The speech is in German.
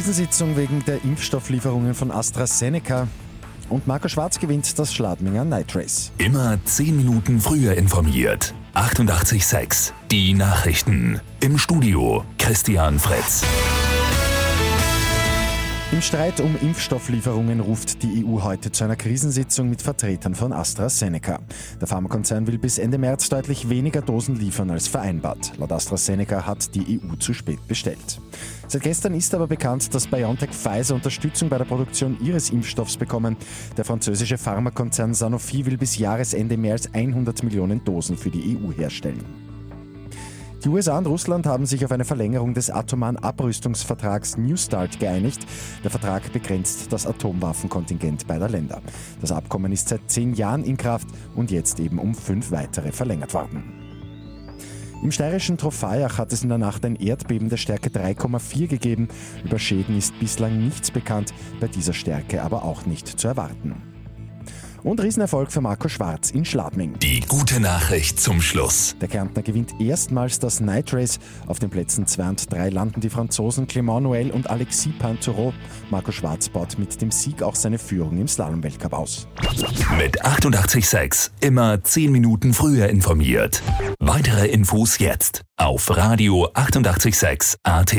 Krisensitzung wegen der Impfstofflieferungen von AstraZeneca. Und Marco Schwarz gewinnt das Schladminger Night Race. Immer 10 Minuten früher informiert. 88.6 Die Nachrichten. Im Studio Christian Fritz. Im Streit um Impfstofflieferungen ruft die EU heute zu einer Krisensitzung mit Vertretern von AstraZeneca. Der Pharmakonzern will bis Ende März deutlich weniger Dosen liefern als vereinbart. Laut AstraZeneca hat die EU zu spät bestellt. Seit gestern ist aber bekannt, dass BioNTech Pfizer Unterstützung bei der Produktion ihres Impfstoffs bekommen. Der französische Pharmakonzern Sanofi will bis Jahresende mehr als 100 Millionen Dosen für die EU herstellen. Die USA und Russland haben sich auf eine Verlängerung des atomaren Abrüstungsvertrags New START geeinigt. Der Vertrag begrenzt das Atomwaffenkontingent beider Länder. Das Abkommen ist seit zehn Jahren in Kraft und jetzt eben um fünf weitere verlängert worden. Im steirischen Trofeiach hat es in der Nacht ein Erdbeben der Stärke 3,4 gegeben. Über Schäden ist bislang nichts bekannt, bei dieser Stärke aber auch nicht zu erwarten. Und Riesenerfolg für Marco Schwarz in Schladming. Die gute Nachricht zum Schluss. Der Kärntner gewinnt erstmals das Night Race. Auf den Plätzen 2 und 3 landen die Franzosen Clément Noël und Alexis Pinturo. Marco Schwarz baut mit dem Sieg auch seine Führung im Slalom-Weltcup aus. Mit 886 immer 10 Minuten früher informiert. Weitere Infos jetzt auf Radio 886 AT.